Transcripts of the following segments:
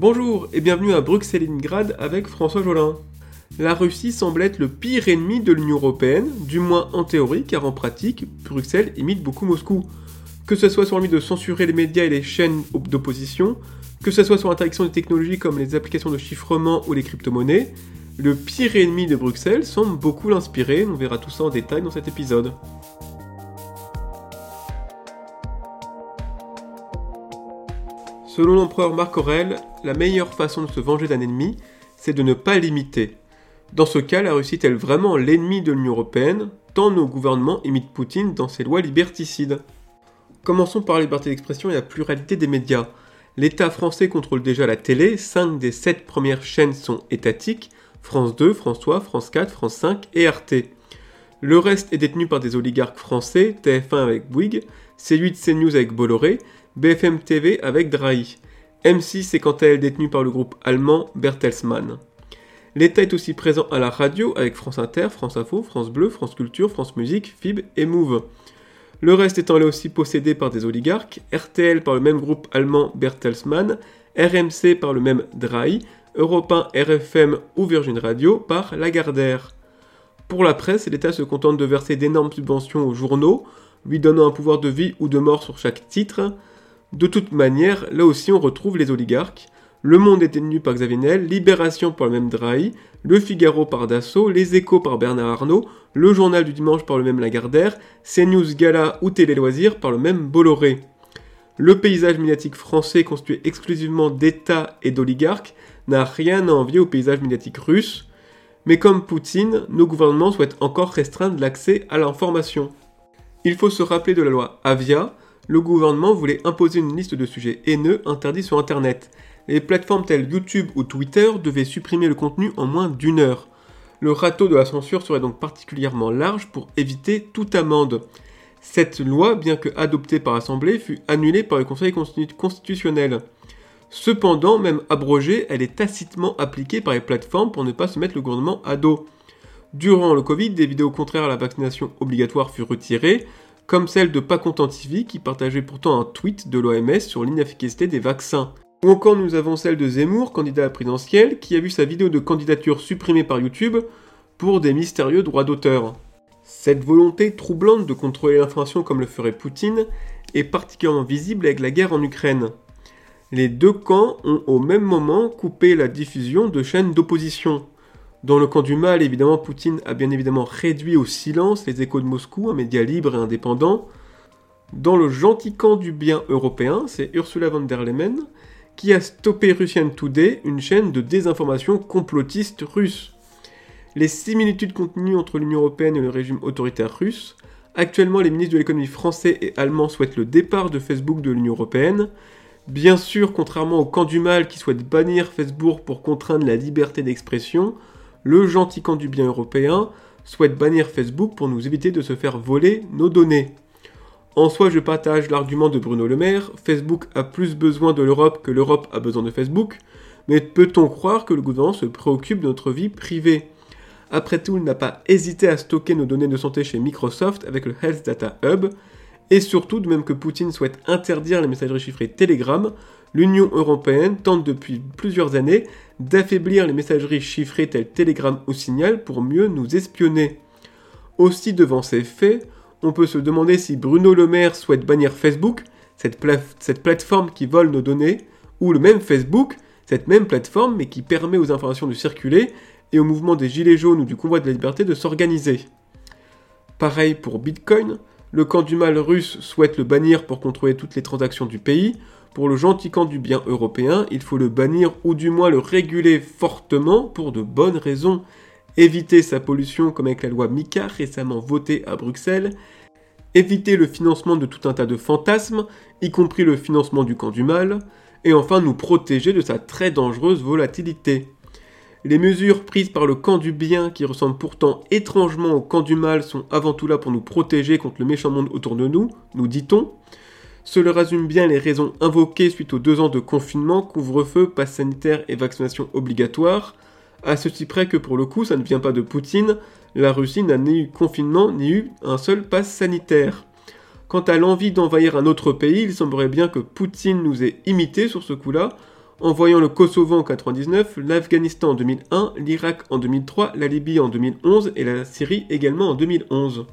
Bonjour et bienvenue à Bruxelles-Grad avec François Jolin. La Russie semble être le pire ennemi de l'Union Européenne, du moins en théorie, car en pratique, Bruxelles imite beaucoup Moscou. Que ce soit sur l'envie de censurer les médias et les chaînes d'opposition, que ce soit sur l'interdiction des technologies comme les applications de chiffrement ou les crypto-monnaies, le pire ennemi de Bruxelles semble beaucoup l'inspirer, on verra tout ça en détail dans cet épisode. Selon l'empereur Marc Aurèle, la meilleure façon de se venger d'un ennemi, c'est de ne pas l'imiter. Dans ce cas, la Russie est-elle vraiment l'ennemi de l'Union Européenne, tant nos gouvernements imitent Poutine dans ses lois liberticides? Commençons par la liberté d'expression et la pluralité des médias. L'État français contrôle déjà la télé, 5 des 7 premières chaînes sont étatiques, France 2, France 3, France 4, France 5 et RT. Le reste est détenu par des oligarques français, TF1 avec Bouygues, C8 CNews avec Bolloré, BFM TV avec Drahi. M6 est quant à elle détenu par le groupe allemand Bertelsmann. L'État est aussi présent à la radio avec France Inter, France Info, France Bleu, France Culture, France Musique, FIB et Move. Le reste étant là aussi possédé par des oligarques, RTL par le même groupe allemand Bertelsmann, RMC par le même Drahi, Europe 1, RFM ou Virgin Radio par Lagardère. Pour la presse, l'État se contente de verser d'énormes subventions aux journaux, lui donnant un pouvoir de vie ou de mort sur chaque titre. De toute manière, là aussi on retrouve les oligarques. Le Monde est tenu par Xavier Libération par le même Drahi, Le Figaro par Dassault, Les Échos par Bernard Arnault, Le Journal du Dimanche par le même Lagardère, CNews Gala ou Télé Loisirs par le même Bolloré. Le paysage médiatique français constitué exclusivement d'États et d'oligarques n'a rien à envier au paysage médiatique russe, mais comme Poutine, nos gouvernements souhaitent encore restreindre l'accès à l'information. Il faut se rappeler de la loi Avia, le gouvernement voulait imposer une liste de sujets haineux interdits sur Internet. Les plateformes telles YouTube ou Twitter devaient supprimer le contenu en moins d'une heure. Le râteau de la censure serait donc particulièrement large pour éviter toute amende. Cette loi, bien que adoptée par l'Assemblée, fut annulée par le Conseil constitutionnel. Cependant, même abrogée, elle est tacitement appliquée par les plateformes pour ne pas se mettre le gouvernement à dos. Durant le Covid, des vidéos contraires à la vaccination obligatoire furent retirées, comme celle de TV qui partageait pourtant un tweet de l'OMS sur l'inefficacité des vaccins. Ou encore nous avons celle de Zemmour, candidat à la présidentielle, qui a vu sa vidéo de candidature supprimée par YouTube pour des mystérieux droits d'auteur. Cette volonté troublante de contrôler l'information comme le ferait Poutine est particulièrement visible avec la guerre en Ukraine. Les deux camps ont au même moment coupé la diffusion de chaînes d'opposition. Dans le camp du mal, évidemment, Poutine a bien évidemment réduit au silence les échos de Moscou, un média libre et indépendant. Dans le gentil camp du bien européen, c'est Ursula von der Leyen qui a stoppé Russian Today, une chaîne de désinformation complotiste russe. Les similitudes continuent entre l'Union européenne et le régime autoritaire russe. Actuellement, les ministres de l'économie français et allemands souhaitent le départ de Facebook de l'Union européenne. Bien sûr, contrairement au camp du mal qui souhaite bannir Facebook pour contraindre la liberté d'expression, le gentil camp du bien européen souhaite bannir Facebook pour nous éviter de se faire voler nos données. En soi, je partage l'argument de Bruno Le Maire, Facebook a plus besoin de l'Europe que l'Europe a besoin de Facebook, mais peut-on croire que le gouvernement se préoccupe de notre vie privée? Après tout, il n'a pas hésité à stocker nos données de santé chez Microsoft avec le Health Data Hub, et surtout, de même que Poutine souhaite interdire les messageries chiffrées Telegram, l'Union européenne tente depuis plusieurs années d'affaiblir les messageries chiffrées telles Telegram ou Signal pour mieux nous espionner. Aussi devant ces faits, on peut se demander si Bruno Le Maire souhaite bannir Facebook, cette, plateforme qui vole nos données, ou le même Facebook, cette même plateforme mais qui permet aux informations de circuler et au mouvement des Gilets jaunes ou du convoi de la liberté de s'organiser. Pareil pour Bitcoin, le camp du mal russe souhaite le bannir pour contrôler toutes les transactions du pays, pour le gentil camp du bien européen, il faut le bannir ou du moins le réguler fortement pour de bonnes raisons. Éviter sa pollution comme avec la loi MICA récemment votée à Bruxelles. Éviter le financement de tout un tas de fantasmes, y compris le financement du camp du mal. Et enfin nous protéger de sa très dangereuse volatilité. Les mesures prises par le camp du bien, qui ressemblent pourtant étrangement au camp du mal, sont avant tout là pour nous protéger contre le méchant monde autour de nous, nous dit-on. Cela résume bien les raisons invoquées suite aux deux ans de confinement, couvre-feu, passe sanitaire et vaccination obligatoire. À ceci près que pour le coup, ça ne vient pas de Poutine, la Russie n'a ni eu confinement ni eu un seul passe sanitaire. Quant à l'envie d'envahir un autre pays, il semblerait bien que Poutine nous ait imité sur ce coup-là, en voyant le Kosovo en 99, l'Afghanistan en 2001, l'Irak en 2003, la Libye en 2011 et la Syrie également en 2011.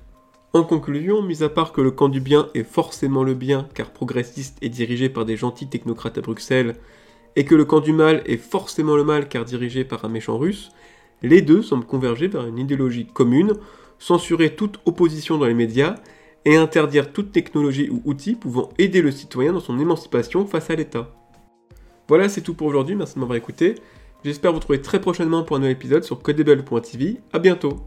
En conclusion, mis à part que le camp du bien est forcément le bien car progressiste et dirigé par des gentils technocrates à Bruxelles, et que le camp du mal est forcément le mal car dirigé par un méchant russe, les deux semblent converger vers une idéologie commune, censurer toute opposition dans les médias et interdire toute technologie ou outil pouvant aider le citoyen dans son émancipation face à l'État. Voilà, c'est tout pour aujourd'hui, merci de m'avoir écouté. J'espère vous retrouver très prochainement pour un nouvel épisode sur codable.tv. A bientôt